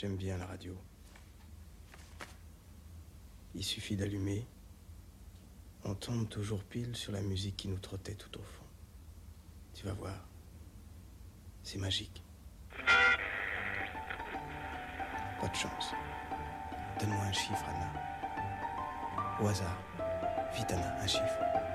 J'aime bien la radio. Il suffit d'allumer. On tombe toujours pile sur la musique qui nous trottait tout au fond. Tu vas voir. C'est magique. Pas de chance. Donne-moi un chiffre, Anna. Au hasard. Vite, Anna, un chiffre.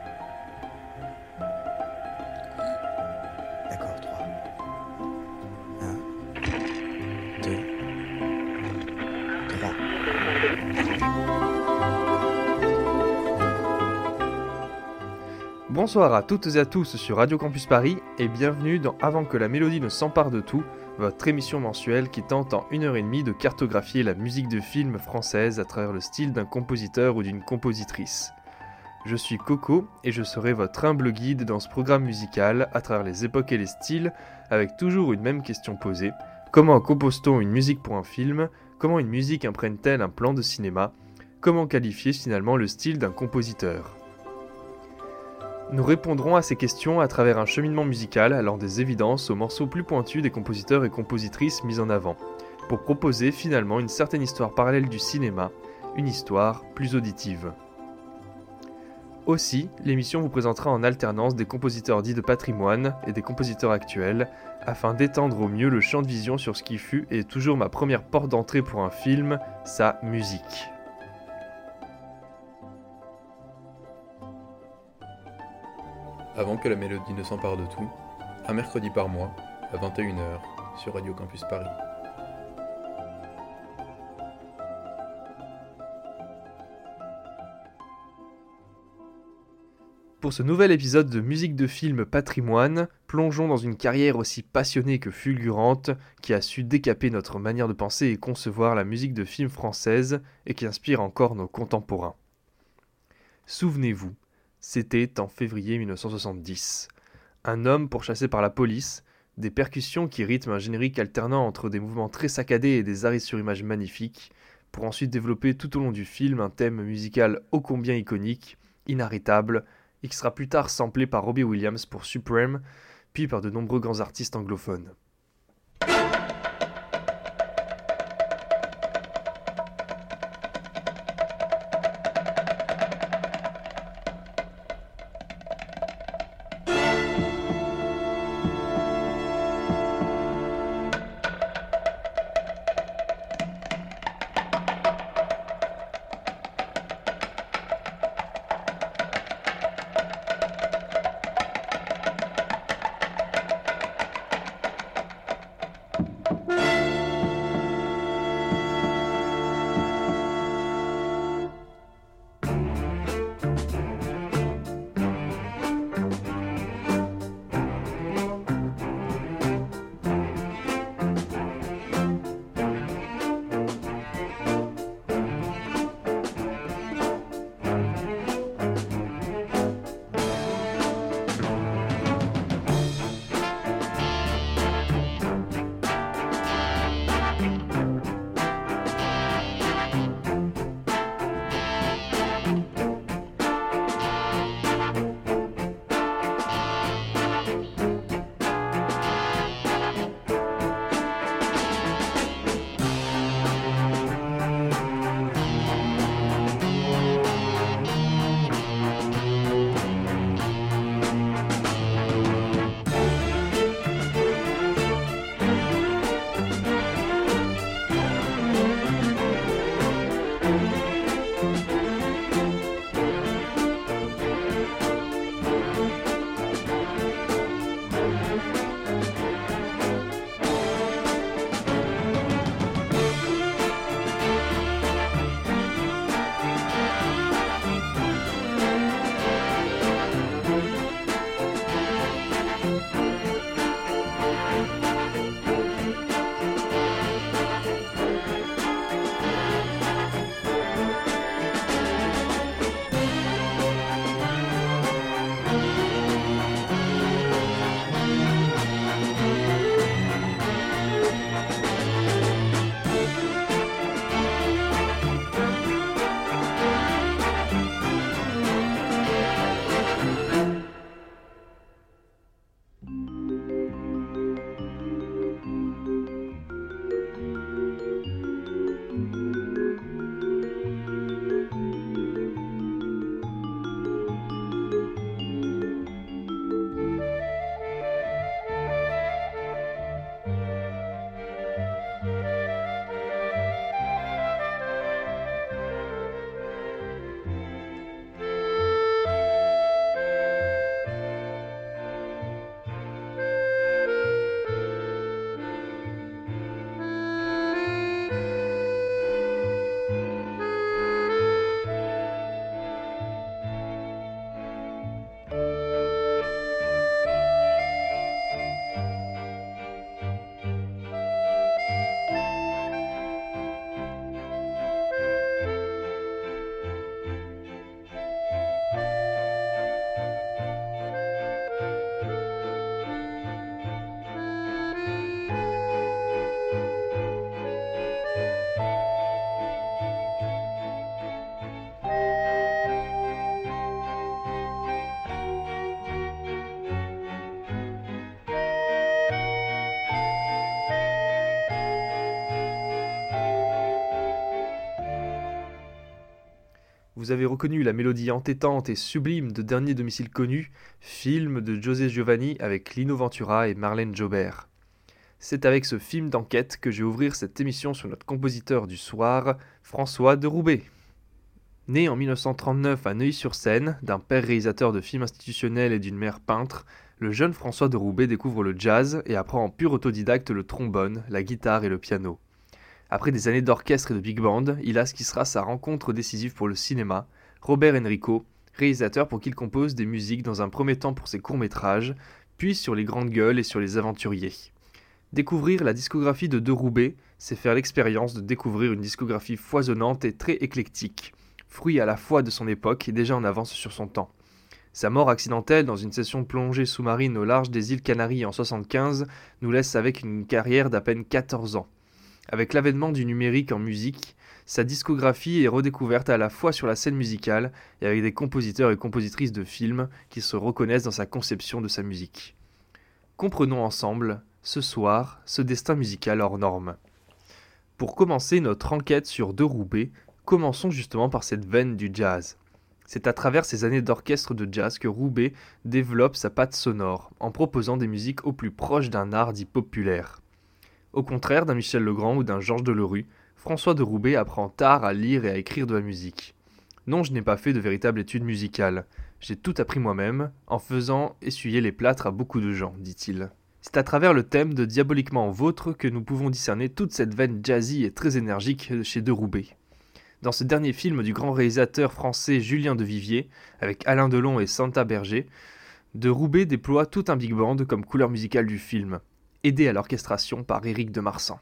Bonsoir à toutes et à tous sur Radio Campus Paris et bienvenue dans Avant que la mélodie ne s'empare de tout, votre émission mensuelle qui tente en une heure et demie de cartographier la musique de film française à travers le style d'un compositeur ou d'une compositrice. Je suis Coco et je serai votre humble guide dans ce programme musical à travers les époques et les styles avec toujours une même question posée. Comment compose-t-on une musique pour un film? Comment une musique imprègne-t-elle un plan de cinéma? Comment qualifier finalement le style d'un compositeur? Nous répondrons à ces questions à travers un cheminement musical allant des évidences aux morceaux plus pointus des compositeurs et compositrices mis en avant, pour proposer finalement une certaine histoire parallèle du cinéma, une histoire plus auditive. Aussi, l'émission vous présentera en alternance des compositeurs dits de patrimoine et des compositeurs actuels, afin d'étendre au mieux le champ de vision sur ce qui fut et toujours ma première porte d'entrée pour un film, sa musique. Avant que la mélodie ne s'empare de tout, un mercredi par mois, à 21h, sur Radio Campus Paris. Pour ce nouvel épisode de Musique de film Patrimoine, plongeons dans une carrière aussi passionnée que fulgurante qui a su décaper notre manière de penser et concevoir la musique de film française et qui inspire encore nos contemporains. Souvenez-vous, c'était en février 1970. Un homme pourchassé par la police, des percussions qui rythment un générique alternant entre des mouvements très saccadés et des arrêts sur image magnifiques, pour ensuite développer tout au long du film un thème musical ô combien iconique, inarrêtable, et qui sera plus tard samplé par Robbie Williams pour Supreme, puis par de nombreux grands artistes anglophones. Vous avez reconnu la mélodie entêtante et sublime de Dernier domicile connu, film de José Giovanni avec Lino Ventura et Marlène Jobert. C'est avec ce film d'enquête que je vais ouvrir cette émission sur notre compositeur du soir, François de Roubaix. Né en 1939 à Neuilly-sur-Seine, d'un père réalisateur de films institutionnels et d'une mère peintre, le jeune François de Roubaix découvre le jazz et apprend en pur autodidacte le trombone, la guitare et le piano. Après des années d'orchestre et de big band, il a ce qui sera sa rencontre décisive pour le cinéma, Robert Enrico, réalisateur pour qui il compose des musiques dans un premier temps pour ses courts-métrages, puis sur les grandes gueules et sur les aventuriers. Découvrir la discographie de De Roubaix, c'est faire l'expérience de découvrir une discographie foisonnante et très éclectique, fruit à la fois de son époque et déjà en avance sur son temps. Sa mort accidentelle dans une session plongée sous-marine au large des îles Canaries en 75 nous laisse avec une carrière d'à peine 14 ans. Avec l'avènement du numérique en musique, sa discographie est redécouverte à la fois sur la scène musicale et avec des compositeurs et compositrices de films qui se reconnaissent dans sa conception de sa musique. Comprenons ensemble, ce soir, ce destin musical hors norme. Pour commencer notre enquête sur De Roubaix, commençons justement par cette veine du jazz. C'est à travers ces années d'orchestre de jazz que Roubaix développe sa patte sonore, en proposant des musiques au plus proche d'un art dit populaire. Au contraire d'un Michel Legrand ou d'un Georges Delerue, François de Roubaix apprend tard à lire et à écrire de la musique. Non, je n'ai pas fait de véritable étude musicale. J'ai tout appris moi-même, en faisant essuyer les plâtres à beaucoup de gens, dit-il. C'est à travers le thème de Diaboliquement Vôtre que nous pouvons discerner toute cette veine jazzy et très énergique chez De Roubaix. Dans ce dernier film du grand réalisateur français Julien de Vivier, avec Alain Delon et Santa Berger, De Roubaix déploie tout un big band comme couleur musicale du film aidé à l'orchestration par Éric de Marsan.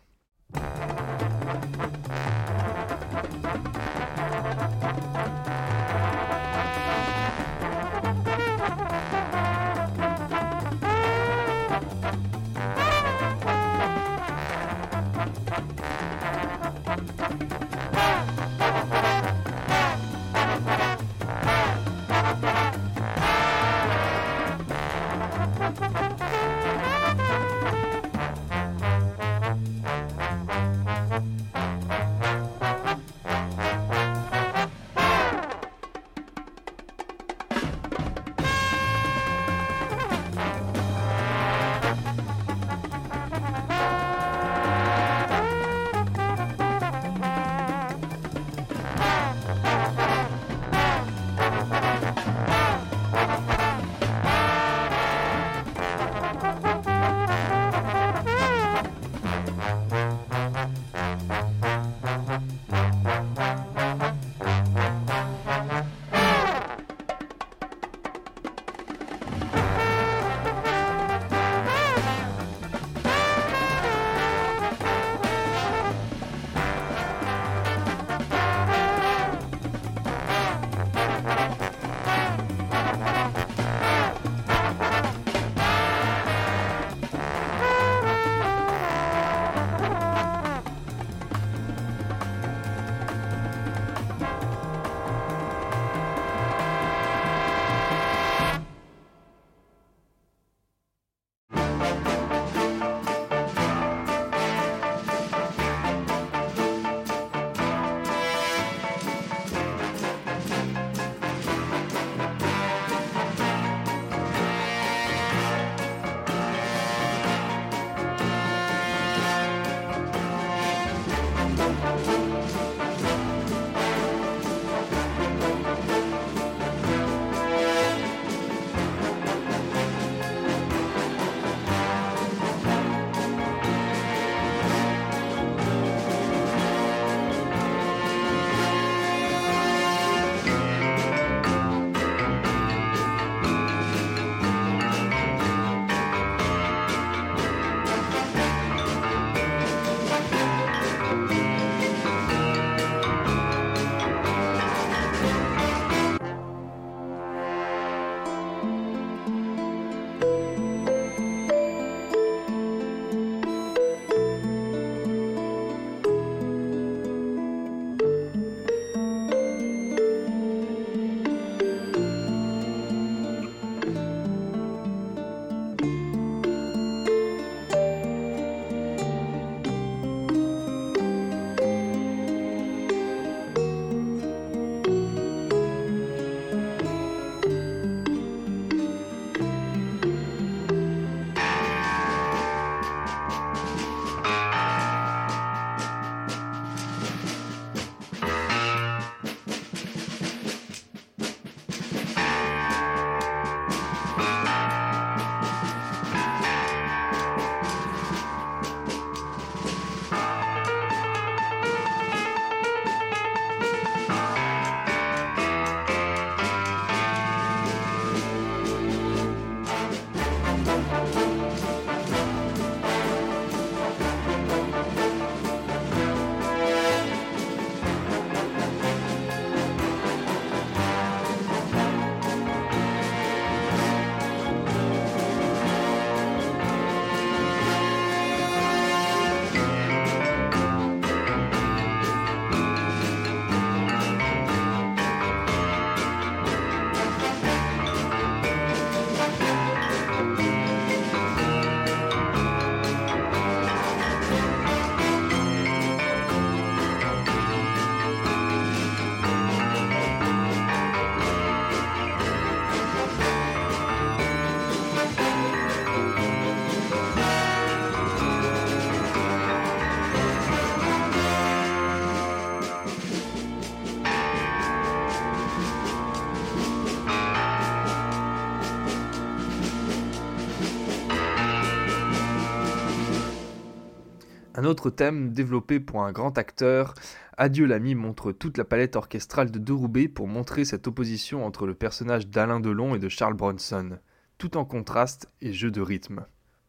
Un autre thème développé pour un grand acteur, Adieu l'ami montre toute la palette orchestrale de De pour montrer cette opposition entre le personnage d'Alain Delon et de Charles Bronson, tout en contraste et jeu de rythme.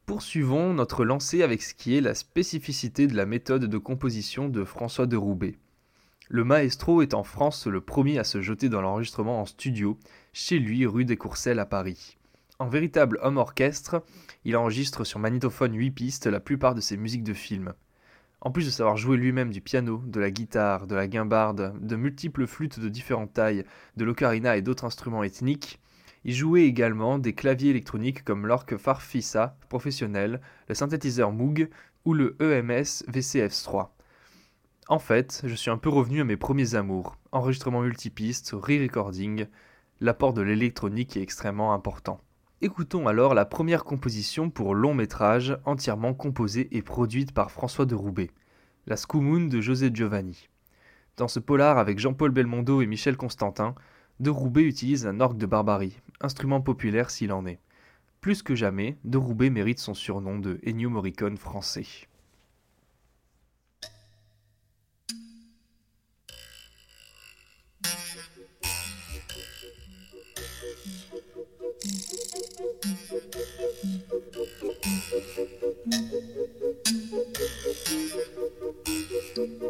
Poursuivons notre lancée avec ce qui est la spécificité de la méthode de composition de François de Roubaix. Le maestro est en France le premier à se jeter dans l'enregistrement en studio, chez lui rue des Courcelles à Paris. En véritable homme orchestre, il enregistre sur magnétophone 8 pistes la plupart de ses musiques de films. En plus de savoir jouer lui-même du piano, de la guitare, de la guimbarde, de multiples flûtes de différentes tailles, de l'ocarina et d'autres instruments ethniques, il jouait également des claviers électroniques comme l'orgue Farfisa professionnel, le synthétiseur Moog ou le EMS VCF3. En fait, je suis un peu revenu à mes premiers amours, enregistrement multipiste, re-recording, l'apport de l'électronique est extrêmement important. Écoutons alors la première composition pour long métrage entièrement composée et produite par François de Roubaix, La Scoumoun de José Giovanni. Dans ce polar avec Jean-Paul Belmondo et Michel Constantin, de Roubaix utilise un orgue de barbarie, instrument populaire s'il en est. Plus que jamais, De Roubaix mérite son surnom de Ennio Morricone français. Thank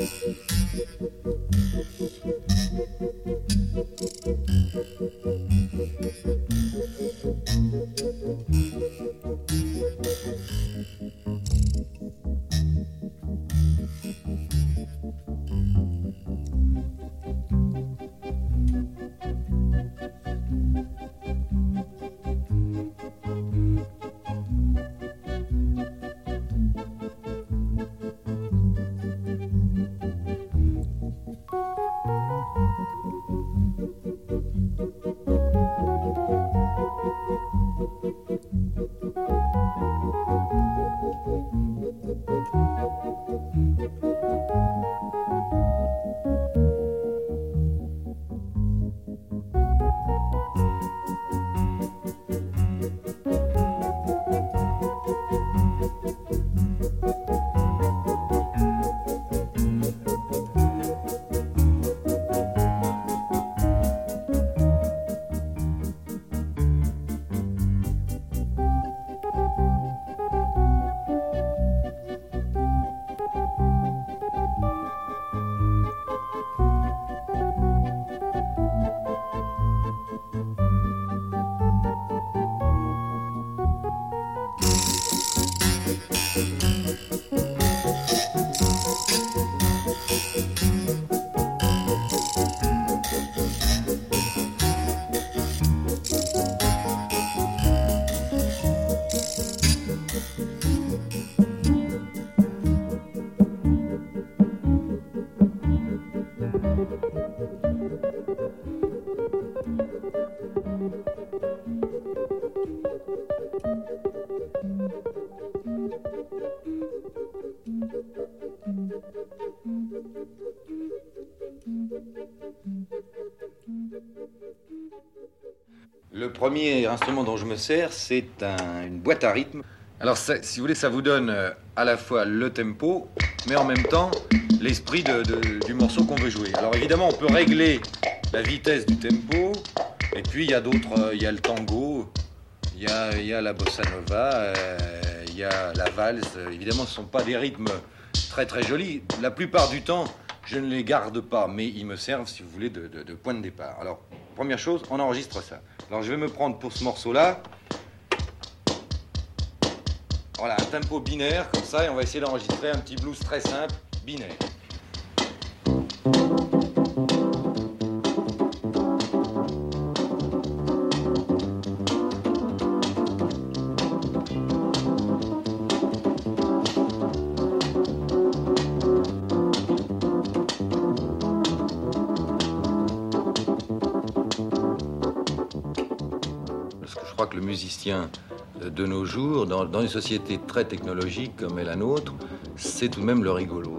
you. Le premier instrument dont je me sers, c'est une boîte à rythme. Alors, si vous voulez, ça vous donne euh, à la fois le tempo, mais en même temps l'esprit du morceau qu'on veut jouer. Alors, évidemment, on peut régler la vitesse du tempo, et puis il y a d'autres, euh, il y a le tango, il y a, la bossa nova, euh, il y a la valse. Évidemment, ce ne sont pas des rythmes très très jolis. La plupart du temps, je ne les garde pas, mais ils me servent, si vous voulez, de, point de départ. Alors, première chose, on enregistre ça. Alors je vais me prendre pour ce morceau-là. Voilà, un tempo binaire comme ça, et on va essayer d'enregistrer un petit blues très simple, binaire. Musicien de nos jours, dans, une société très technologique comme est la nôtre, c'est tout de même le rigolo.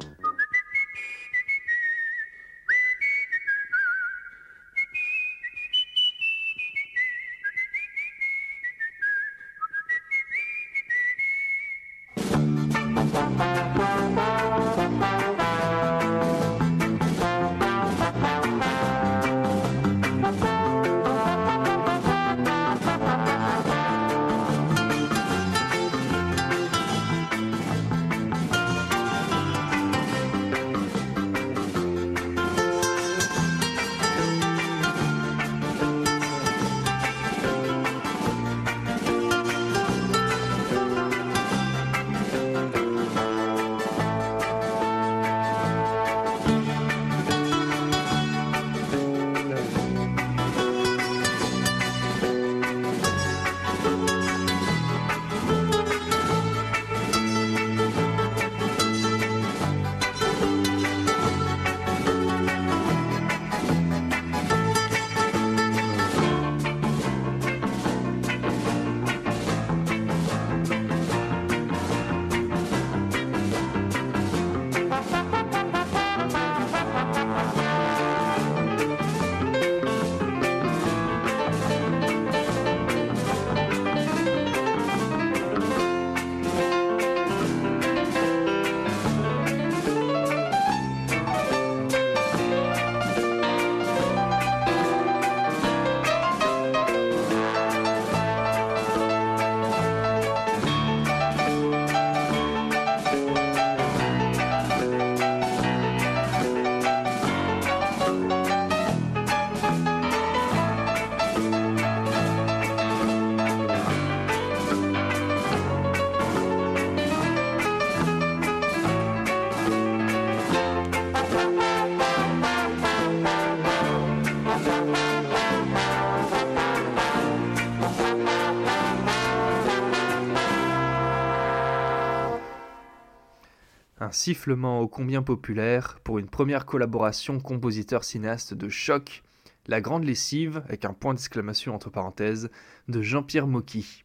Sifflement ô combien populaire pour une première collaboration compositeur-cinéaste de choc, La Grande Lessive, avec un point d'exclamation entre parenthèses, de Jean-Pierre Mocky.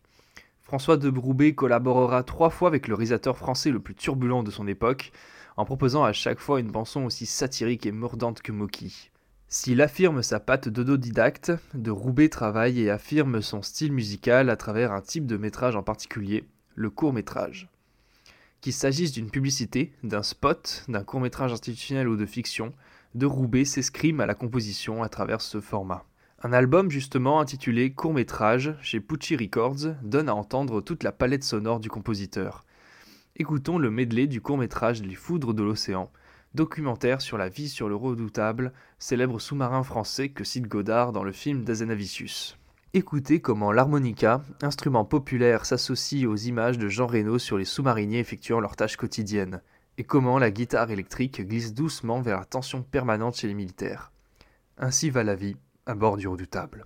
François de Broubet collaborera trois fois avec le réalisateur français le plus turbulent de son époque, en proposant à chaque fois une bande aussi satirique et mordante que Mocky. S'il affirme sa patte d'autodidacte, de Roubaix travaille et affirme son style musical à travers un type de métrage en particulier, le court métrage. Qu'il s'agisse d'une publicité, d'un spot, d'un court métrage institutionnel ou de fiction, de Roubaix s'escrime à la composition à travers ce format. Un album justement intitulé Court métrage chez Pucci Records donne à entendre toute la palette sonore du compositeur. Écoutons le medley du court métrage Les Foudres de l'océan, documentaire sur la vie sur le redoutable, célèbre sous-marin français que cite Godard dans le film d'Azanavicius. Écoutez comment l'harmonica, instrument populaire, s'associe aux images de Jean Reno sur les sous-mariniers effectuant leurs tâches quotidiennes, et comment la guitare électrique glisse doucement vers la tension permanente chez les militaires. Ainsi va la vie, à bord du redoutable.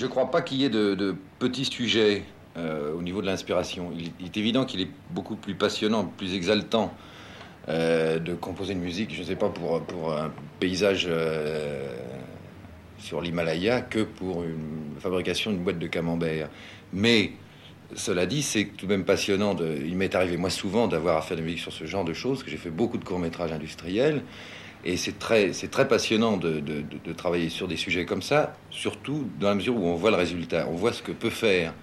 Je ne crois pas qu'il y ait de, petits sujets euh, au niveau de l'inspiration. Il, est évident qu'il est beaucoup plus passionnant, plus exaltant euh, de composer une musique, je ne sais pas, pour, un paysage euh, sur l'Himalaya que pour une fabrication d'une boîte de camembert. Mais cela dit, c'est tout de même passionnant. Il m'est arrivé, moi, souvent, d'avoir à faire de la musique sur ce genre de choses, que j'ai fait beaucoup de courts-métrages industriels. Et c'est très, très passionnant de, de- travailler sur des sujets comme ça, surtout dans la mesure où on voit le résultat, on voit ce que peut faire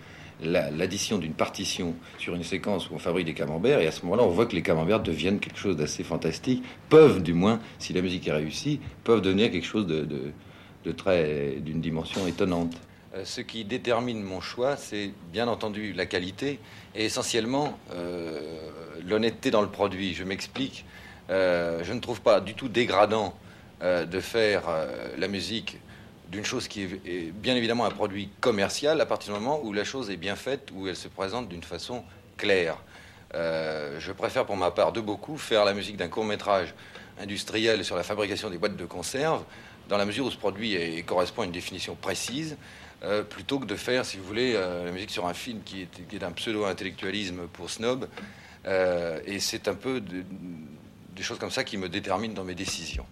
la- l'addition d'une partition sur une séquence où on fabrique des camemberts, et à ce moment-là, on voit que les camemberts deviennent quelque chose d'assez fantastique, peuvent du moins, si la musique est réussie, peuvent devenir quelque chose de- de très, d'une dimension étonnante. Euh, Ce qui détermine mon choix, c'est bien entendu la qualité et essentiellement euh, l'honnêteté dans le produit. Je m'explique. Euh, je ne trouve pas du tout dégradant euh, de faire euh, la musique d'une chose qui est, bien évidemment un produit commercial à partir du moment où la chose est bien faite, où elle se présente d'une façon claire. Je préfère pour ma part de beaucoup faire la musique d'un court métrage industriel sur la fabrication des boîtes de conserve, dans la mesure où ce produit correspond à une définition précise, plutôt que de faire, si vous voulez, la musique sur un film qui est, qui d'un pseudo-intellectualisme pour snob. Et c'est un peu de- des choses comme ça qui me déterminent dans mes décisions.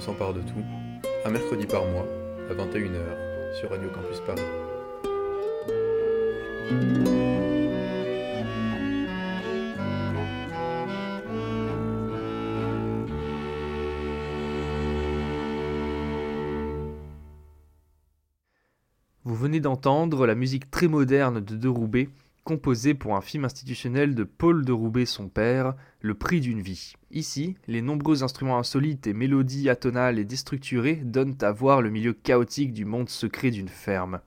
S'empare de tout, un mercredi par mois, à 21h, sur Radio Campus Paris. Vous venez d'entendre la musique très moderne de De Roubaix, composée pour un film institutionnel de Paul De Roubaix, son père, Le prix d'une vie. Ici, les nombreux instruments insolites et mélodies atonales et déstructurées donnent à voir le milieu chaotique du monde secret d'une ferme.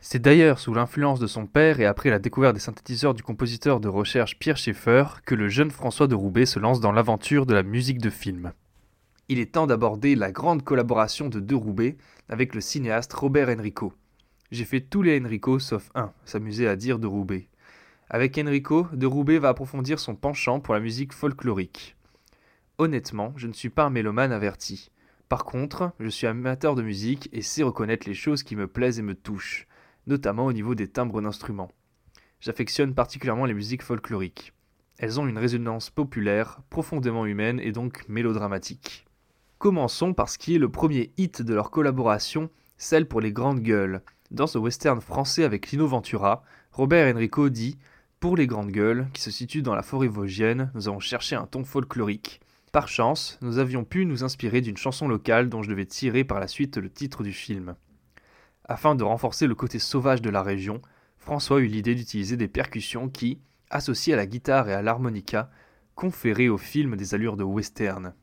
C'est d'ailleurs sous l'influence de son père et après la découverte des synthétiseurs du compositeur de recherche Pierre Schaeffer que le jeune François de Roubaix se lance dans l'aventure de la musique de film. Il est temps d'aborder la grande collaboration de De Roubaix avec le cinéaste Robert Enrico. J'ai fait tous les Enrico sauf un, s'amuser à dire de Roubaix. Avec Enrico, de Roubaix va approfondir son penchant pour la musique folklorique. Honnêtement, je ne suis pas un mélomane averti. Par contre, je suis amateur de musique et sais reconnaître les choses qui me plaisent et me touchent, notamment au niveau des timbres d'instruments. J'affectionne particulièrement les musiques folkloriques. Elles ont une résonance populaire, profondément humaine et donc mélodramatique. Commençons par ce qui est le premier hit de leur collaboration, celle pour les grandes gueules, dans ce western français avec Lino Ventura, Robert Enrico dit Pour les grandes gueules, qui se situent dans la forêt vosgienne, nous avons cherché un ton folklorique. Par chance, nous avions pu nous inspirer d'une chanson locale dont je devais tirer par la suite le titre du film. Afin de renforcer le côté sauvage de la région, François eut l'idée d'utiliser des percussions qui, associées à la guitare et à l'harmonica, conféraient au film des allures de western.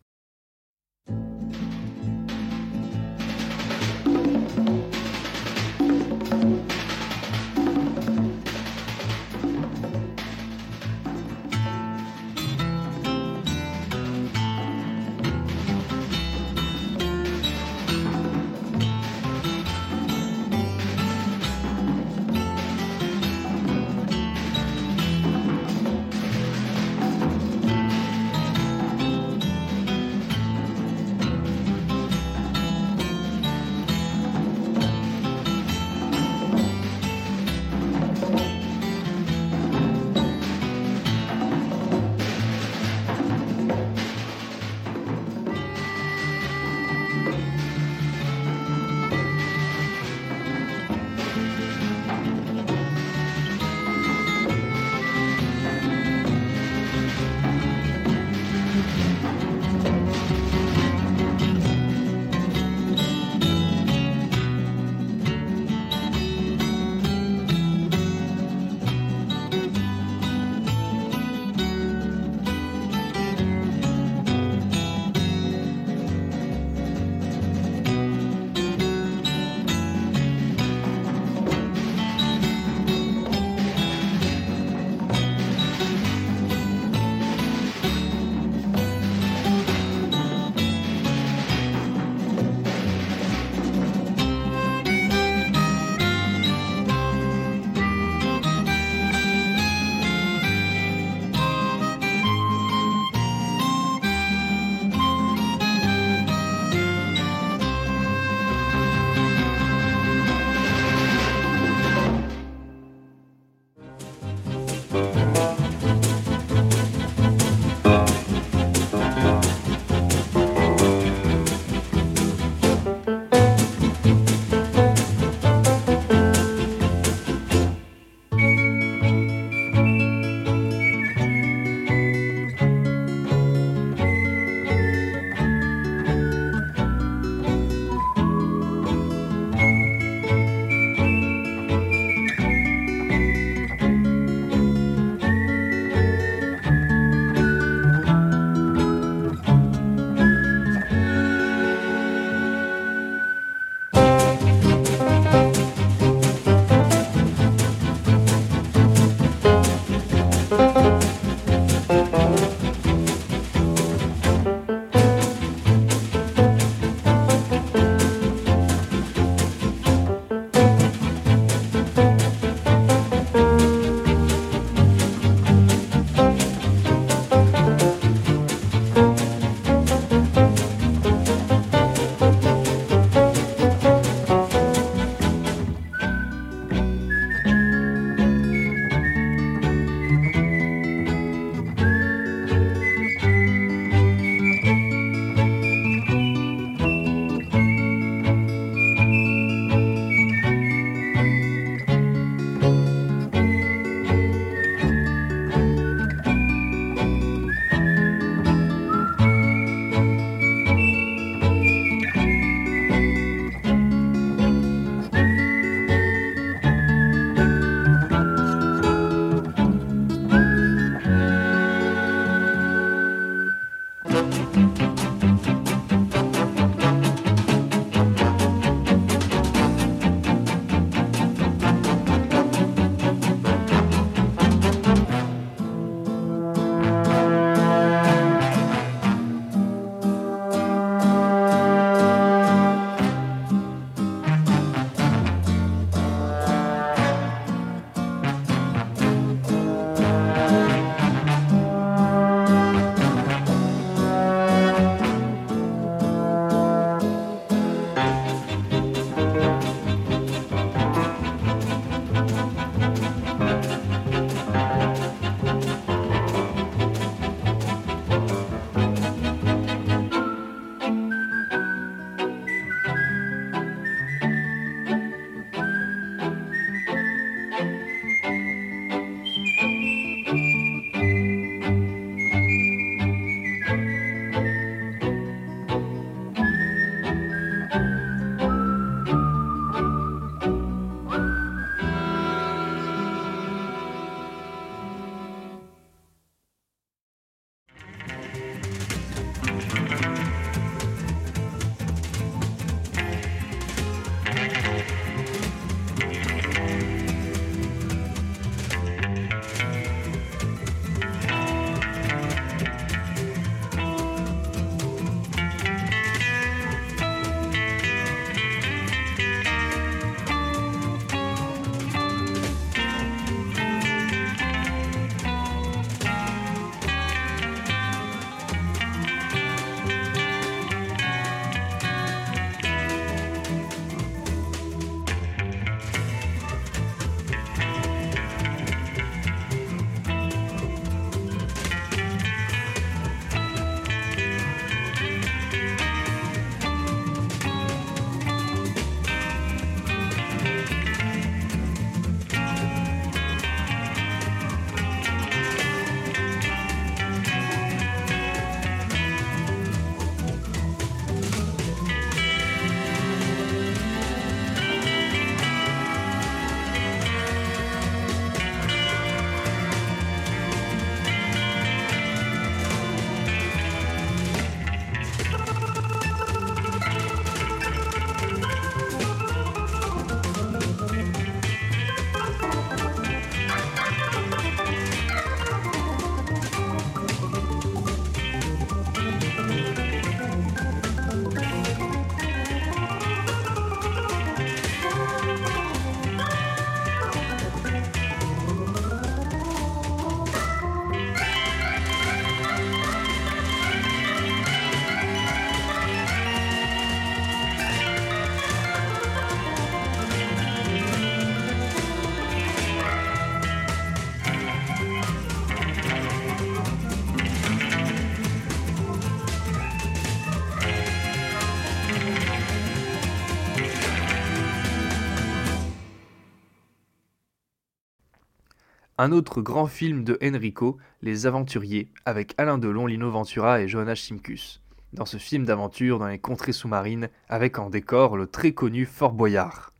Un autre grand film de Enrico, Les Aventuriers, avec Alain Delon, Lino Ventura et Johanna Simkus. Dans ce film d'aventure dans les contrées sous-marines, avec en décor le très connu Fort Boyard.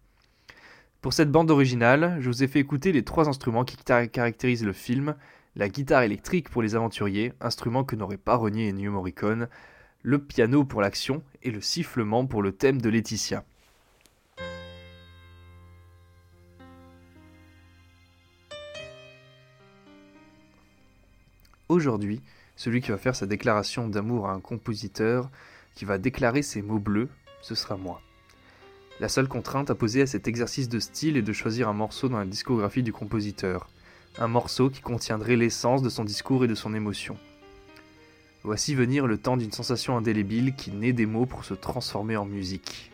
Pour cette bande originale, je vous ai fait écouter les trois instruments qui caractérisent le film la guitare électrique pour les aventuriers, instrument que n'aurait pas renié Ennio Morricone, le piano pour l'action et le sifflement pour le thème de Laetitia. Aujourd'hui, celui qui va faire sa déclaration d'amour à un compositeur, qui va déclarer ses mots bleus, ce sera moi. La seule contrainte à poser à cet exercice de style est de choisir un morceau dans la discographie du compositeur, un morceau qui contiendrait l'essence de son discours et de son émotion. Voici venir le temps d'une sensation indélébile qui naît des mots pour se transformer en musique.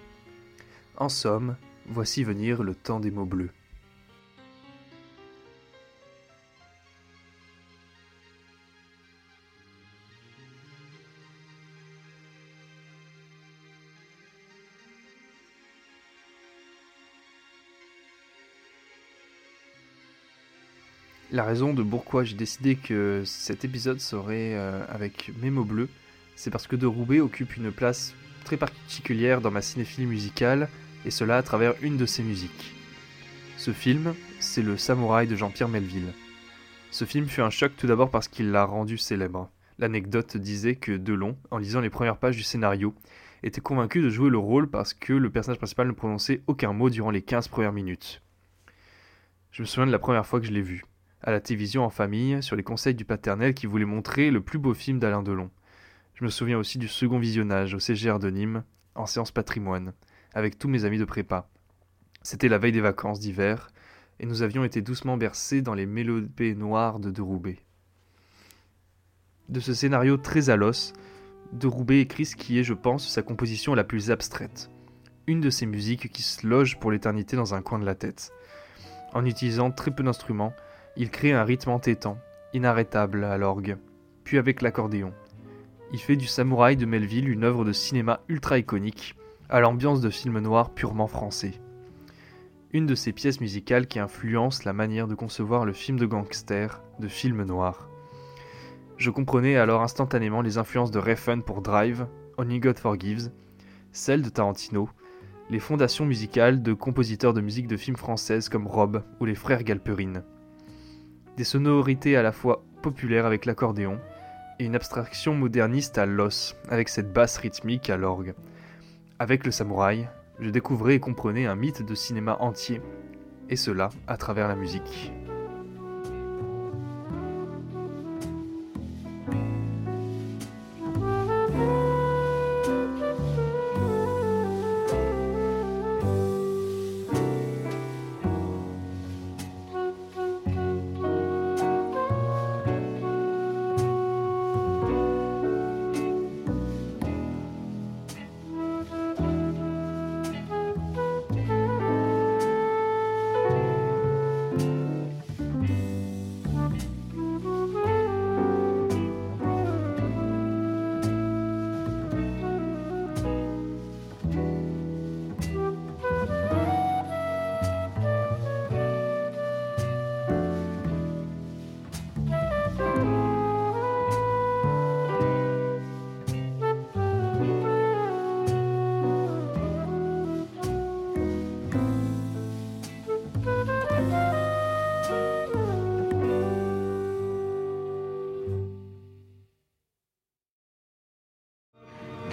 En somme, voici venir le temps des mots bleus. La raison de pourquoi j'ai décidé que cet épisode serait euh, avec mes mots bleus, c'est parce que De Roubaix occupe une place très particulière dans ma cinéphilie musicale, et cela à travers une de ses musiques. Ce film, c'est Le Samouraï de Jean-Pierre Melville. Ce film fut un choc tout d'abord parce qu'il l'a rendu célèbre. L'anecdote disait que Delon, en lisant les premières pages du scénario, était convaincu de jouer le rôle parce que le personnage principal ne prononçait aucun mot durant les 15 premières minutes. Je me souviens de la première fois que je l'ai vu à la télévision en famille sur les conseils du paternel qui voulait montrer le plus beau film d'Alain Delon. Je me souviens aussi du second visionnage au CGR de Nîmes, en séance patrimoine, avec tous mes amis de prépa. C'était la veille des vacances d'hiver, et nous avions été doucement bercés dans les mélopées noires de De Roubaix. De ce scénario très à l'os, De Roubaix écrit ce qui est, je pense, sa composition la plus abstraite. Une de ces musiques qui se loge pour l'éternité dans un coin de la tête. En utilisant très peu d'instruments, il crée un rythme entêtant, inarrêtable à l'orgue, puis avec l'accordéon. Il fait du Samouraï de Melville une œuvre de cinéma ultra iconique, à l'ambiance de film noir purement français. Une de ces pièces musicales qui influence la manière de concevoir le film de gangster, de film noir. Je comprenais alors instantanément les influences de Refn pour Drive, Only God Forgives, celles de Tarantino, les fondations musicales de compositeurs de musique de films françaises comme Rob ou les frères Galperine des sonorités à la fois populaires avec l'accordéon et une abstraction moderniste à l'os avec cette basse rythmique à l'orgue. Avec le samouraï, je découvrais et comprenais un mythe de cinéma entier, et cela à travers la musique.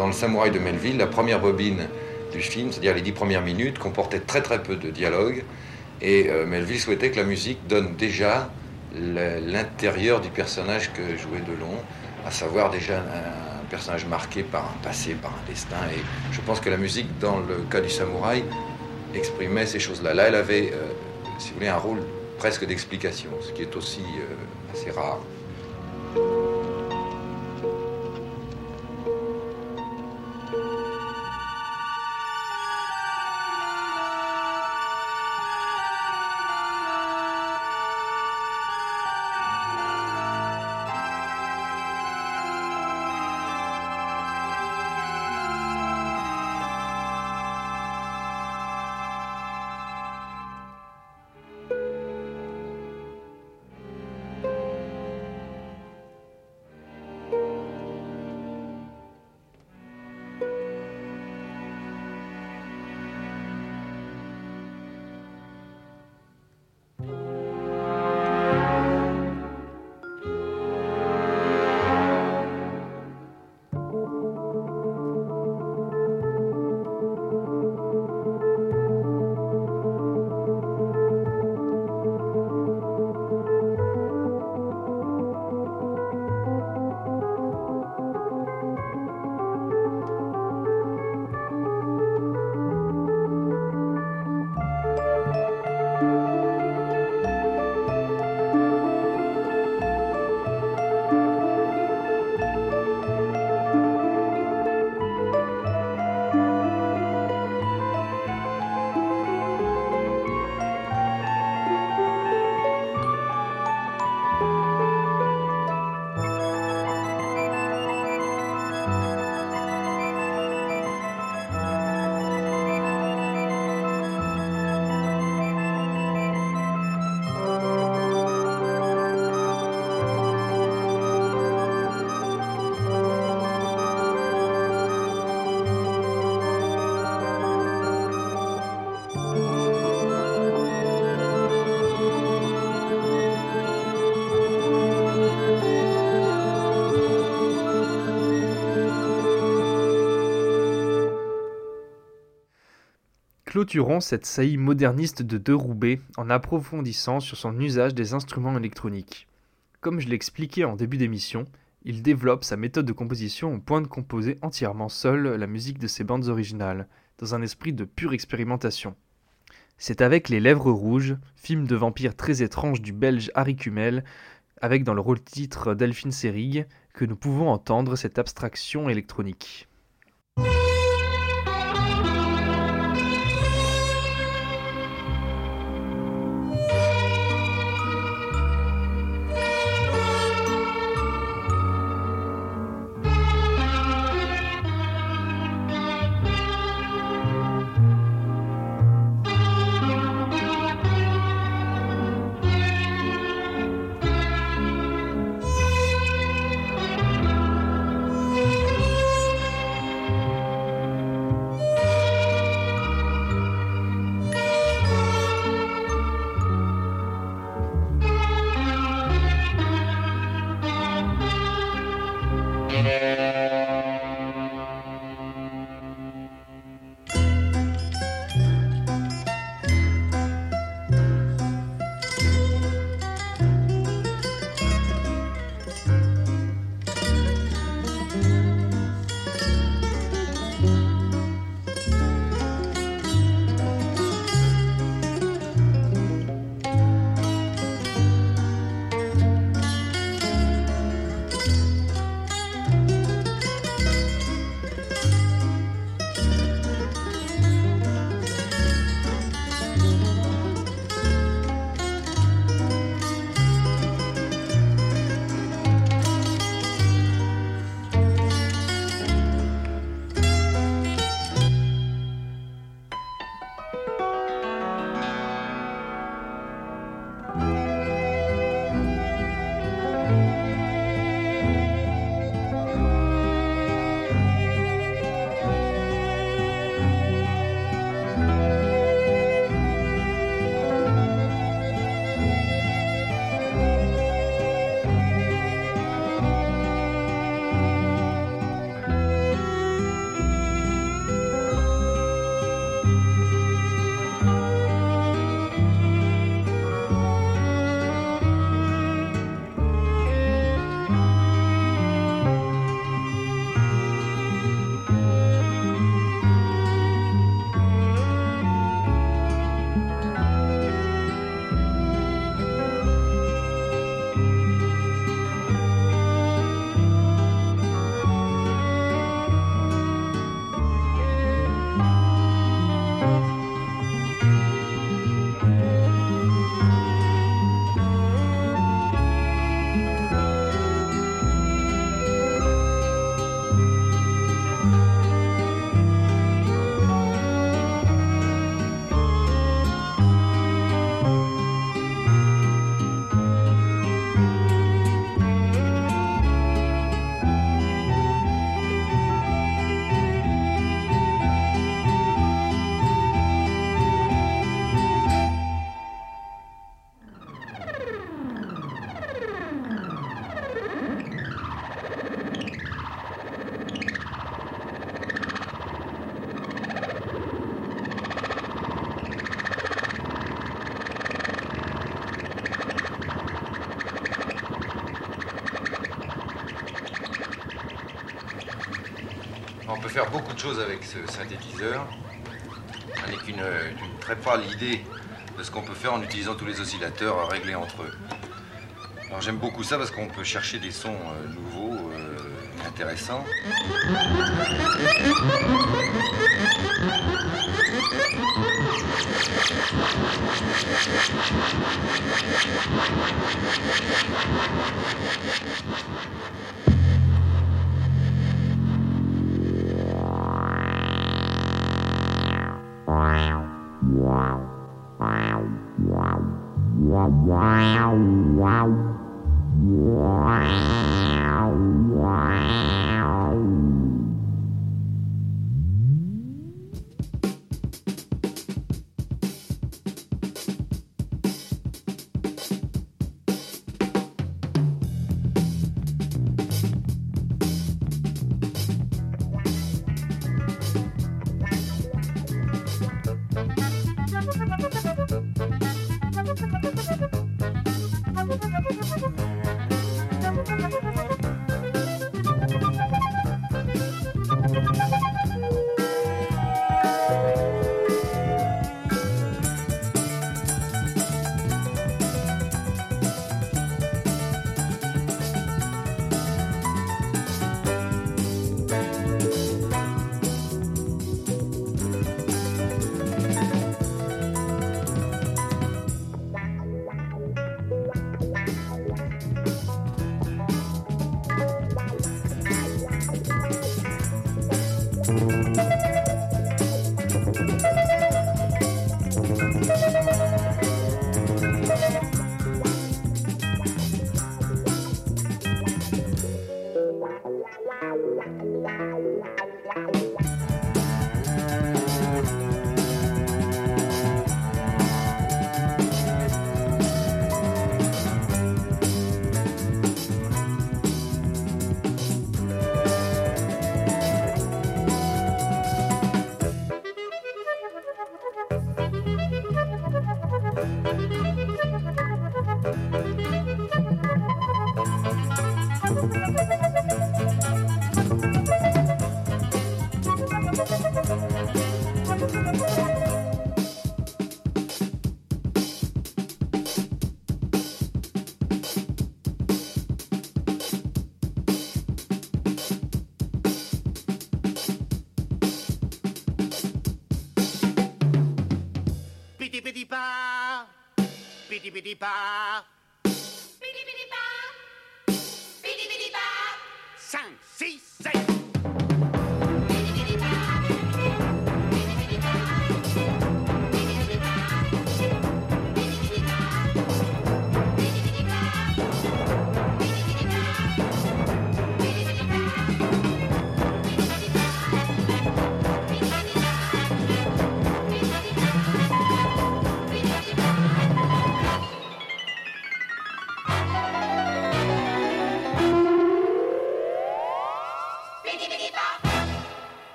Dans Le Samouraï de Melville, la première bobine du film, c'est-à-dire les dix premières minutes, comportait très très peu de dialogue. Et euh, Melville souhaitait que la musique donne déjà l'intérieur du personnage que jouait Delon, à savoir déjà un, personnage marqué par un passé, par un destin. Et je pense que la musique, dans le cas du samouraï, exprimait ces choses-là. Là, elle avait, euh, si vous voulez, un rôle presque d'explication, ce qui est aussi euh, assez rare. Clôturons cette saillie moderniste de De Roubaix en approfondissant sur son usage des instruments électroniques. Comme je l'expliquais en début d'émission, il développe sa méthode de composition au point de composer entièrement seul la musique de ses bandes originales, dans un esprit de pure expérimentation. C'est avec Les Lèvres Rouges, film de vampire très étrange du belge Harry Kumel, avec dans le rôle titre Delphine Seyrig, que nous pouvons entendre cette abstraction électronique. faire beaucoup de choses avec ce synthétiseur, avec une, très pâle idée de ce qu'on peut faire en utilisant tous les oscillateurs réglés entre eux. Alors j'aime beaucoup ça parce qu'on peut chercher des sons euh, nouveaux, euh, intéressants. Bye.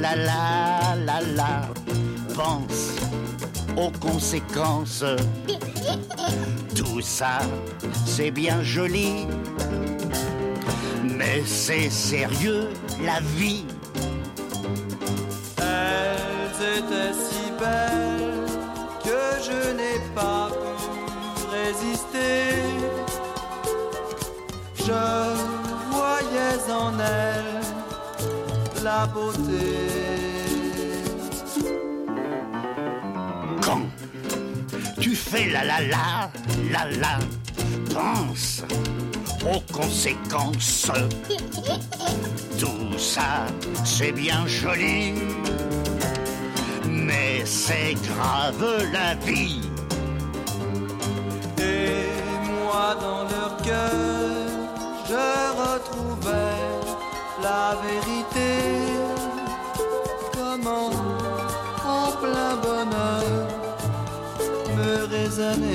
La la la la pense aux conséquences. Tout ça, c'est bien joli, mais c'est sérieux la vie. La la la pense aux conséquences. Tout ça, c'est bien joli, mais c'est grave la vie. Et moi dans leur cœur, je retrouvais la vérité. Comment en plein bonheur raisonner.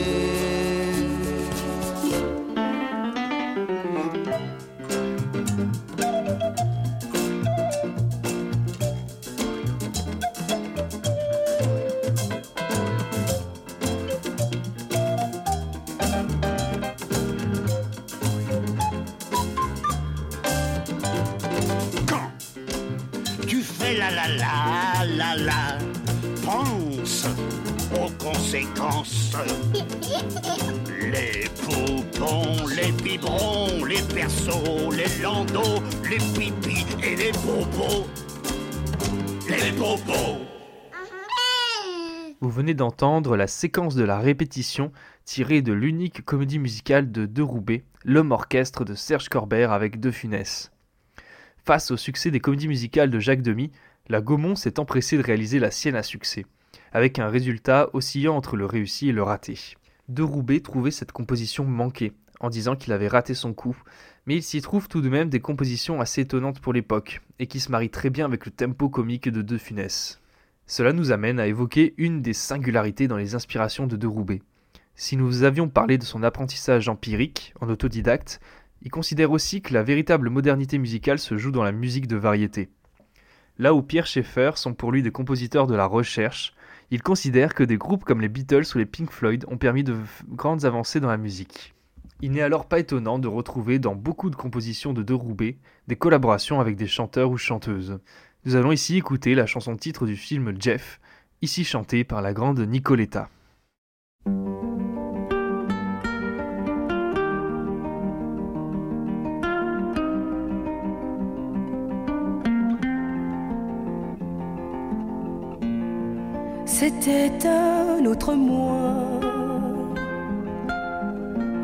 Quand tu fais la la la la la, Les poupons. Vous venez d'entendre la séquence de la répétition tirée de l'unique comédie musicale de De Roubaix, L'homme orchestre de Serge Corbert avec De Funès. Face au succès des comédies musicales de Jacques Demy, la Gaumont s'est empressée de réaliser la sienne à succès, avec un résultat oscillant entre le réussi et le raté. De Roubaix trouvait cette composition manquée, en disant qu'il avait raté son coup, mais il s'y trouve tout de même des compositions assez étonnantes pour l'époque, et qui se marient très bien avec le tempo comique de De Funès. Cela nous amène à évoquer une des singularités dans les inspirations de De Roubaix. Si nous avions parlé de son apprentissage empirique, en autodidacte, il considère aussi que la véritable modernité musicale se joue dans la musique de variété. Là où Pierre Schaeffer sont pour lui des compositeurs de la recherche, il considère que des groupes comme les Beatles ou les Pink Floyd ont permis de grandes avancées dans la musique. Il n'est alors pas étonnant de retrouver dans beaucoup de compositions de De Roubaix des collaborations avec des chanteurs ou chanteuses. Nous allons ici écouter la chanson titre du film Jeff, ici chantée par la grande Nicoletta. C'était un autre moi,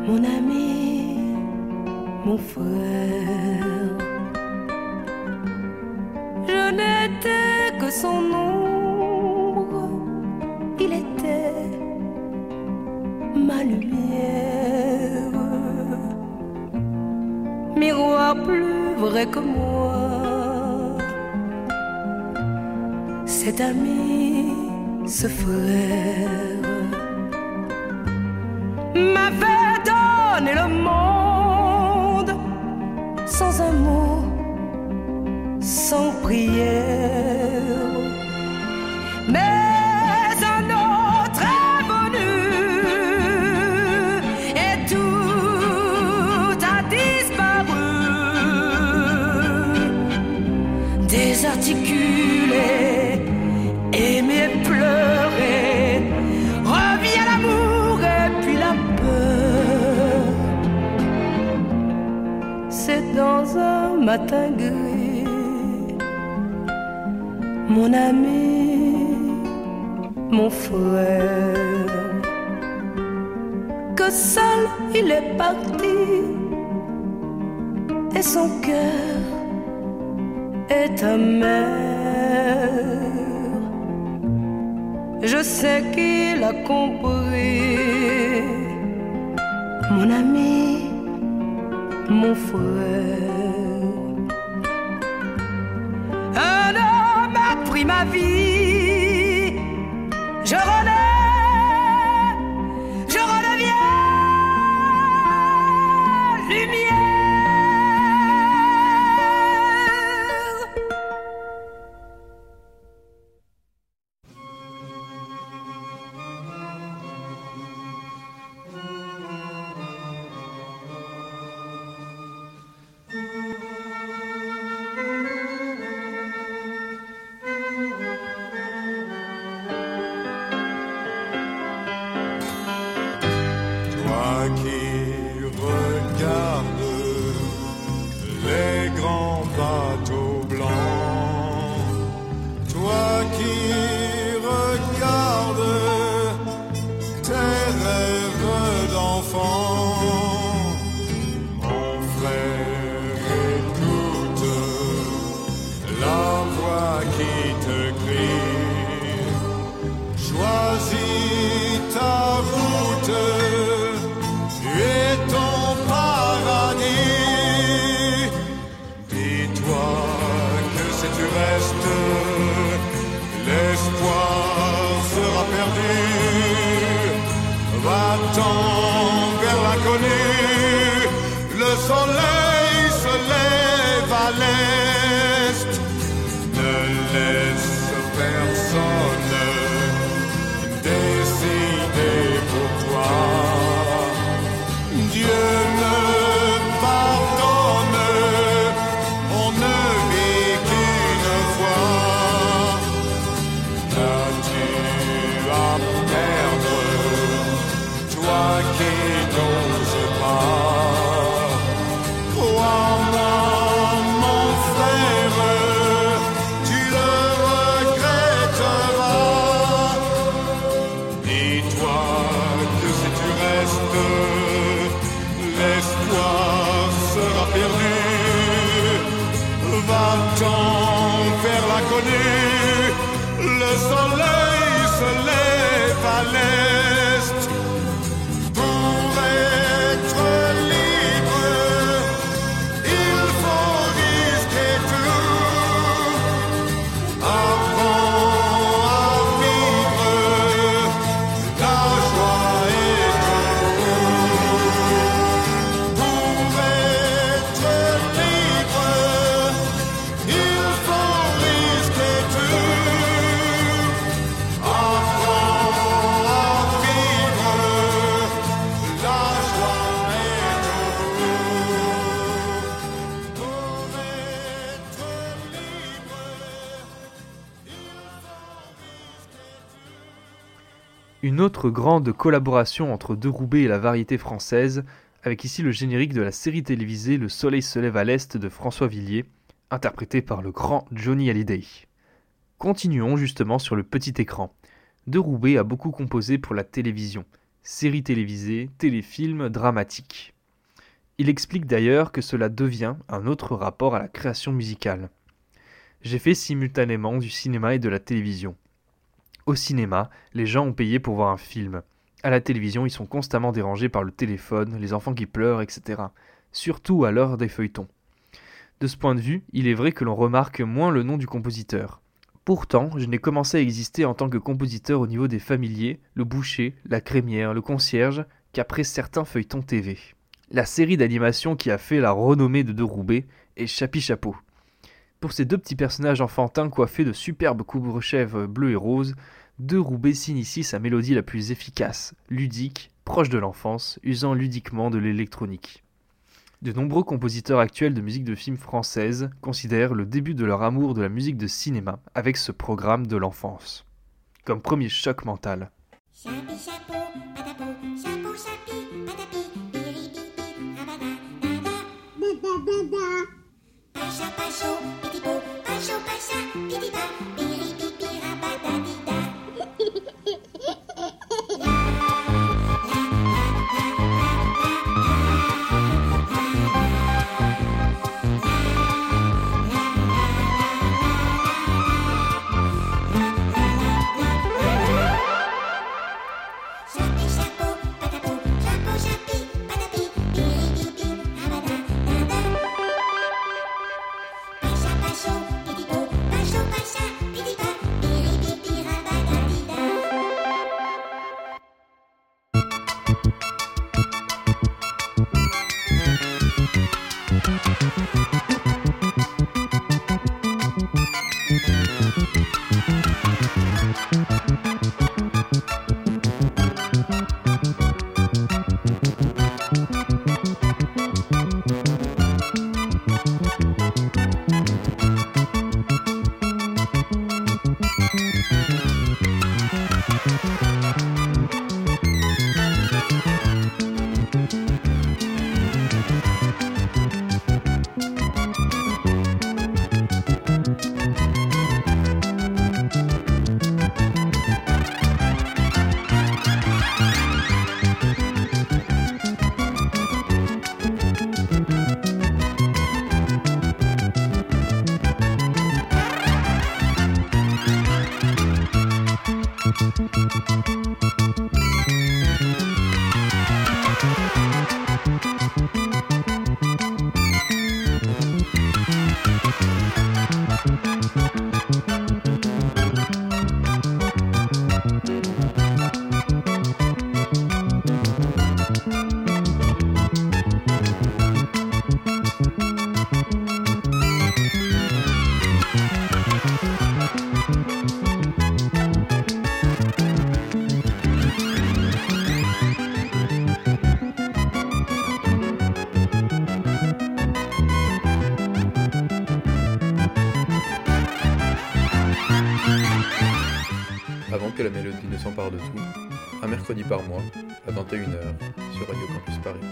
mon ami, mon frère. Je n'étais que son ombre, il était ma lumière. Miroir plus vrai que moi, cet ami ce frère m'avait donné le monde sans un mot, sans prière. Mon ami, mon frère, que seul il est parti et son cœur est amer. Je sais qu'il a compris, mon ami, mon frère. Ma vie, je autre grande collaboration entre De Roubaix et la variété française, avec ici le générique de la série télévisée Le Soleil se lève à l'Est de François Villiers, interprété par le grand Johnny Hallyday. Continuons justement sur le petit écran. De Roubaix a beaucoup composé pour la télévision, séries télévisées, téléfilms, dramatiques. Il explique d'ailleurs que cela devient un autre rapport à la création musicale. J'ai fait simultanément du cinéma et de la télévision. Au cinéma, les gens ont payé pour voir un film. À la télévision, ils sont constamment dérangés par le téléphone, les enfants qui pleurent, etc. Surtout à l'heure des feuilletons. De ce point de vue, il est vrai que l'on remarque moins le nom du compositeur. Pourtant, je n'ai commencé à exister en tant que compositeur au niveau des familiers, le boucher, la crémière, le concierge, qu'après certains feuilletons TV. La série d'animation qui a fait la renommée de De Roubaix est Chapi Chapeau. Pour ces deux petits personnages enfantins coiffés de superbes couvre-chèvres bleus et roses, De Roubaix signe ici sa mélodie la plus efficace, ludique, proche de l'enfance, usant ludiquement de l'électronique. De nombreux compositeurs actuels de musique de film française considèrent le début de leur amour de la musique de cinéma avec ce programme de l'enfance. Comme premier choc mental. S'empare de tout, un mercredi par mois, à 21h, sur Radio Campus Paris.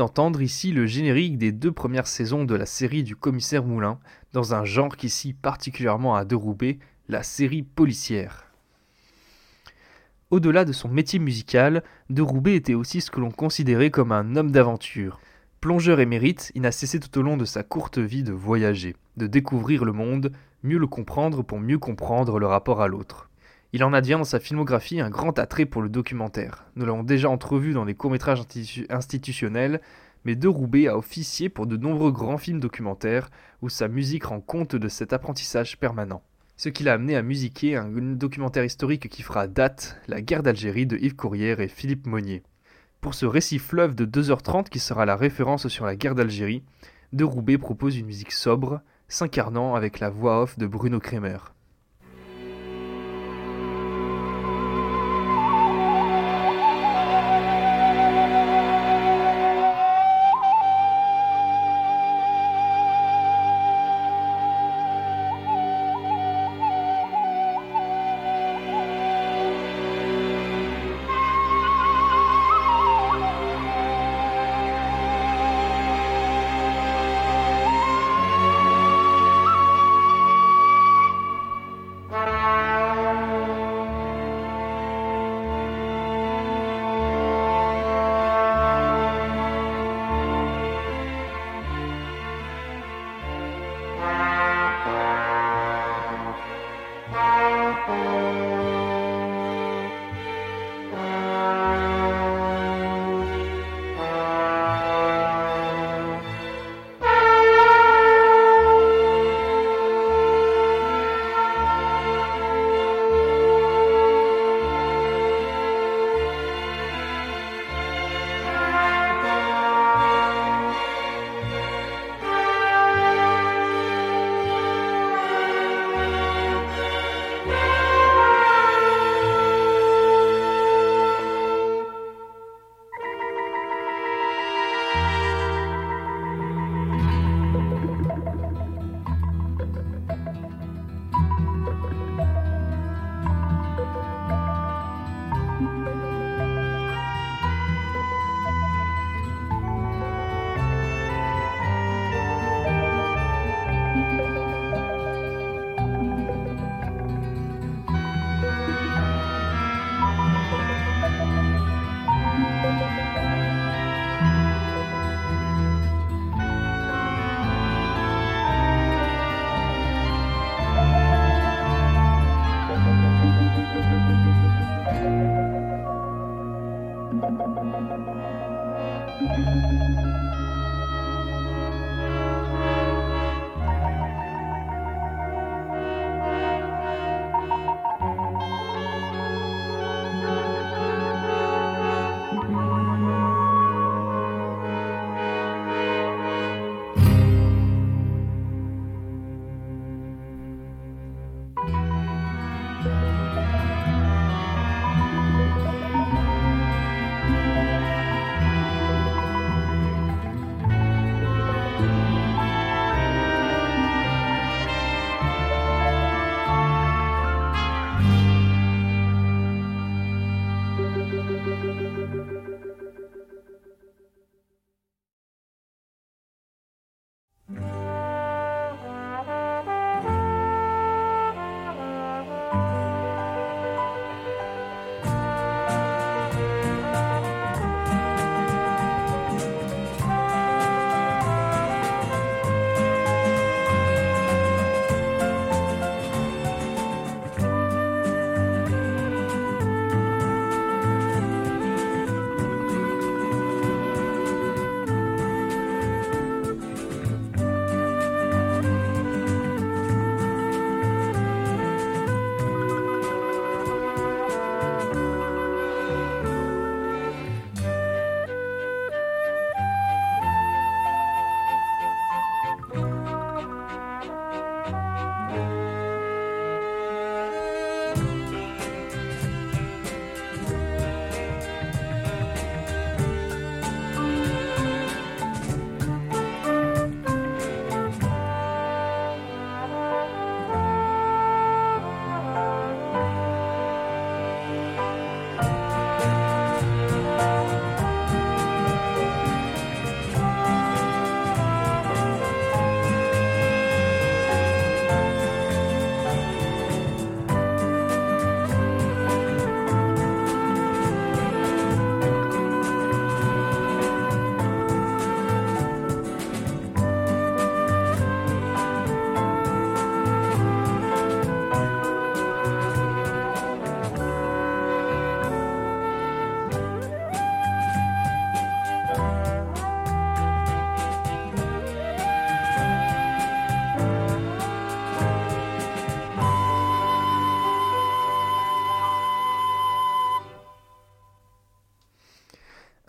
D'entendre ici le générique des deux premières saisons de la série du commissaire Moulin, dans un genre qui scie particulièrement à Deroubé, la série policière. Au-delà de son métier musical, Deroubé était aussi ce que l'on considérait comme un homme d'aventure. Plongeur émérite, il n'a cessé tout au long de sa courte vie de voyager, de découvrir le monde, mieux le comprendre pour mieux comprendre le rapport à l'autre. Il en advient dans sa filmographie un grand attrait pour le documentaire. Nous l'avons déjà entrevu dans les courts-métrages institu- institutionnels, mais De Roubaix a officié pour de nombreux grands films documentaires où sa musique rend compte de cet apprentissage permanent. Ce qui l'a amené à musiquer un documentaire historique qui fera date, La guerre d'Algérie de Yves Courrière et Philippe Monnier. Pour ce récit fleuve de 2h30 qui sera la référence sur la guerre d'Algérie, De Roubaix propose une musique sobre, s'incarnant avec la voix off de Bruno Kremer.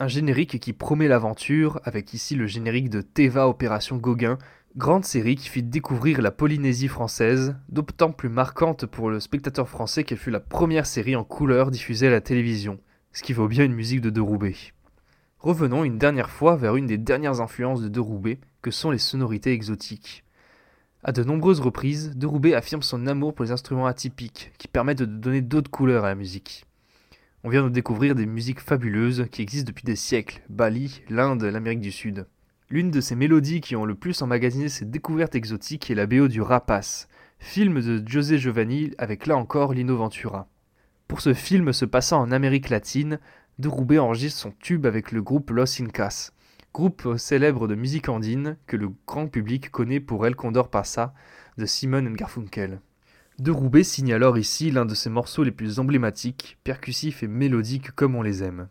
Un générique qui promet l'aventure, avec ici le générique de Teva Opération Gauguin, grande série qui fit découvrir la Polynésie française, d'autant plus marquante pour le spectateur français qu'elle fut la première série en couleur diffusée à la télévision, ce qui vaut bien une musique de De Roubaix. Revenons une dernière fois vers une des dernières influences de De Roubaix, que sont les sonorités exotiques. À de nombreuses reprises, De Roubaix affirme son amour pour les instruments atypiques, qui permettent de donner d'autres couleurs à la musique. On vient de découvrir des musiques fabuleuses qui existent depuis des siècles, Bali, l'Inde, l'Amérique du Sud. L'une de ces mélodies qui ont le plus emmagasiné ces découvertes exotiques est la BO du Rapace, film de José Giovanni avec là encore Lino Ventura. Pour ce film se passant en Amérique latine, De Roubaix enregistre son tube avec le groupe Los Incas, groupe célèbre de musique andine que le grand public connaît pour El Condor Pasa de Simon Garfunkel. De Roubaix signe alors ici l'un de ses morceaux les plus emblématiques, percussifs et mélodiques comme on les aime.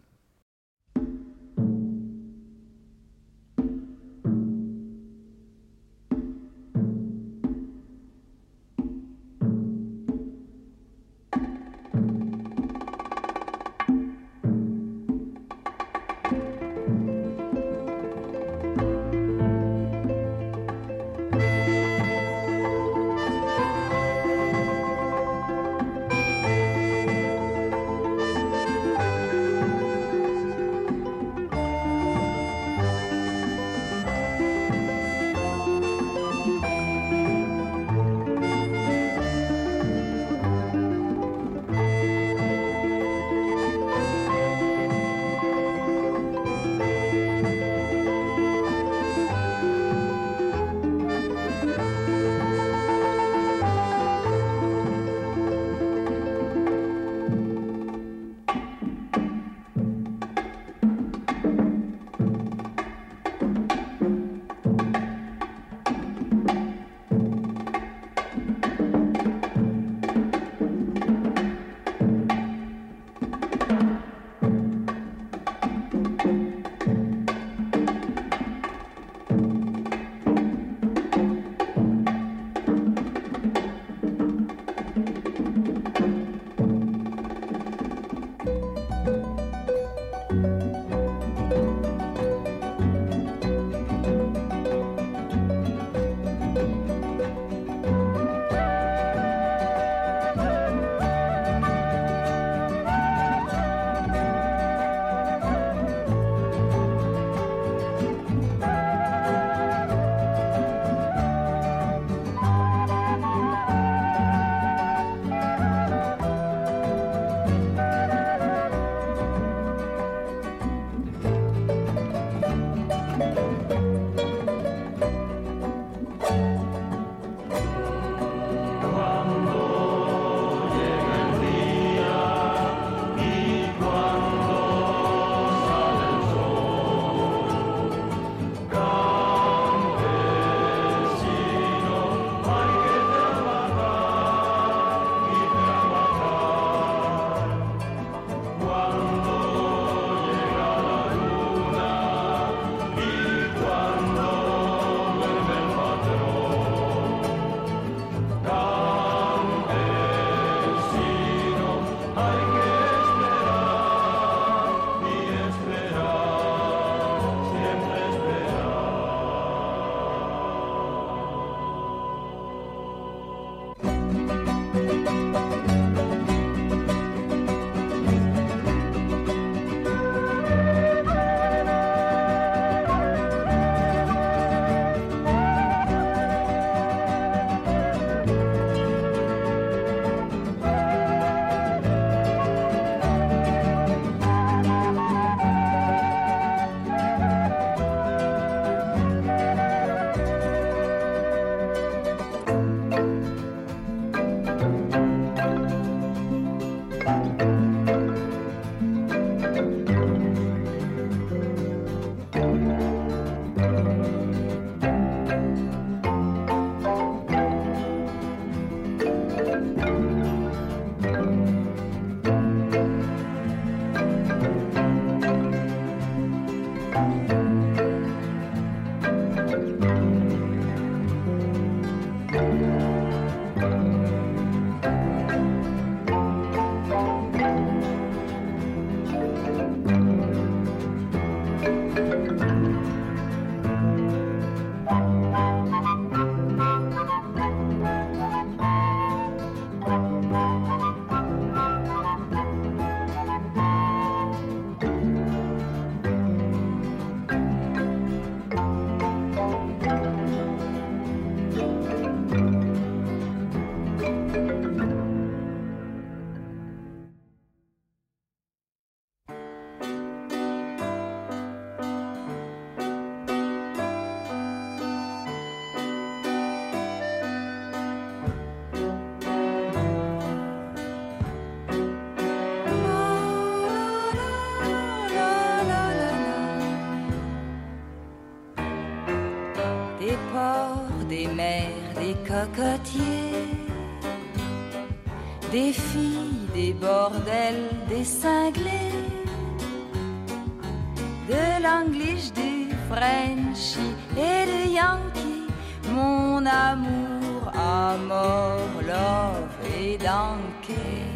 Des filles, des bordels, des cinglés, de l'anglish, du Frenchy et de Yankee, mon amour, amour, love et donkey.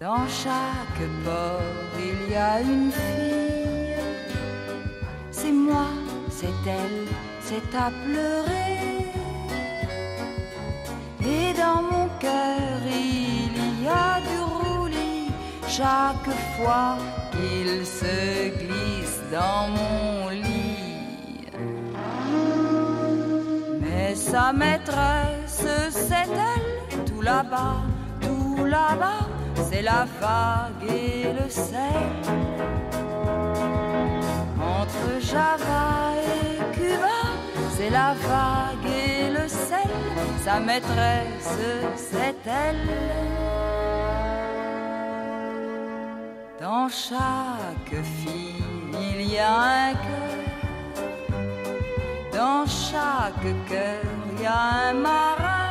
Dans chaque port, il y a une fille. C'est moi, c'est elle, c'est à pleurer. Chaque fois qu'il se glisse dans mon lit. Mais sa maîtresse, c'est elle, tout là-bas, tout là-bas c'est la vague et le sel. Entre Java et Cuba, c'est la vague et le sel. Sa maîtresse, c'est elle. Dans chaque fille, il y a un cœur. Dans chaque cœur, il y a un marin.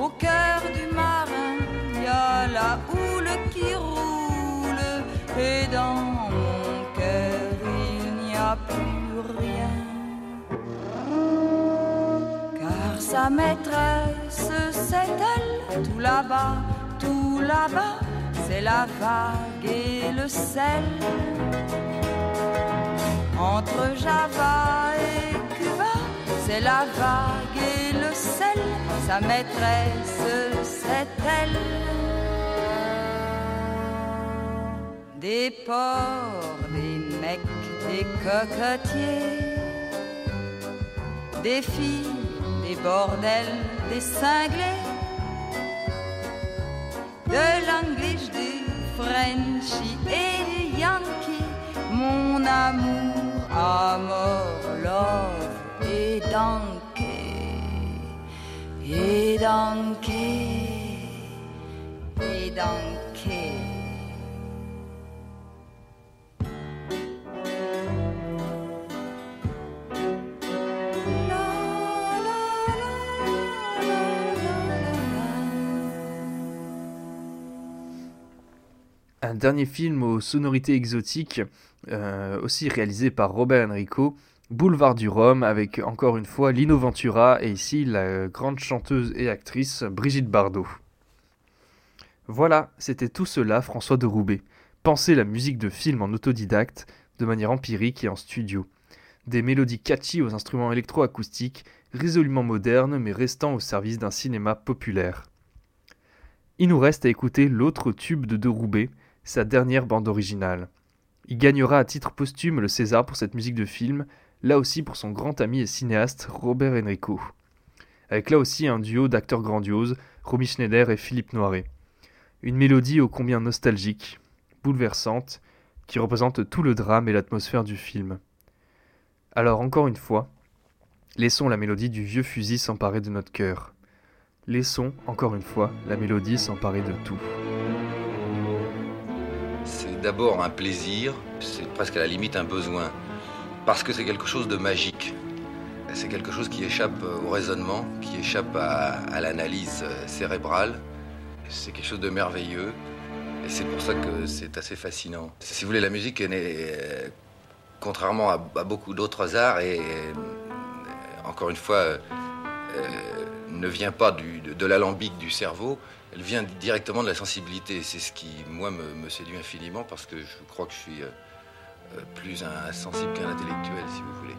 Au cœur du marin, il y a la houle qui roule. Et dans mon cœur, il n'y a plus rien. Car sa maîtresse, c'est elle, tout là-bas, tout là-bas, c'est la vague et le sel. Entre Java et Cuba, c'est la vague et le sel. Sa maîtresse, c'est elle. Des porcs, des mecs, des cocotiers, des filles, des bordels, des cinglés, de l'anglish, du frenchy et du yankee, mon amour, amour, love et donkey, et donkey, et donkey. Dernier film aux sonorités exotiques, euh, aussi réalisé par Robert Enrico, Boulevard du Rhum, avec encore une fois Lino Ventura et ici la grande chanteuse et actrice Brigitte Bardot. Voilà, c'était tout cela François de Roubaix. Pensez la musique de film en autodidacte, de manière empirique et en studio. Des mélodies catchy aux instruments électroacoustiques, résolument modernes mais restant au service d'un cinéma populaire. Il nous reste à écouter l'autre tube de De Roubaix, sa dernière bande originale. Il gagnera à titre posthume le César pour cette musique de film, là aussi pour son grand ami et cinéaste Robert Enrico. Avec là aussi un duo d'acteurs grandioses, Romy Schneider et Philippe Noiret. Une mélodie ô combien nostalgique, bouleversante, qui représente tout le drame et l'atmosphère du film. Alors encore une fois, laissons la mélodie du vieux fusil s'emparer de notre cœur. Laissons, encore une fois, la mélodie s'emparer de tout. D'abord un plaisir, c'est presque à la limite un besoin, parce que c'est quelque chose de magique. C'est quelque chose qui échappe au raisonnement, qui échappe à, l'analyse cérébrale. C'est quelque chose de merveilleux, et c'est pour ça que c'est assez fascinant. Si vous voulez, la musique est euh, contrairement à, beaucoup d'autres arts, et euh, encore une fois, euh, ne vient pas de l'alambic du cerveau, elle vient directement de la sensibilité. C'est ce qui, moi, me, séduit infiniment parce que je crois que je suis euh, plus insensible qu'un intellectuel, si vous voulez.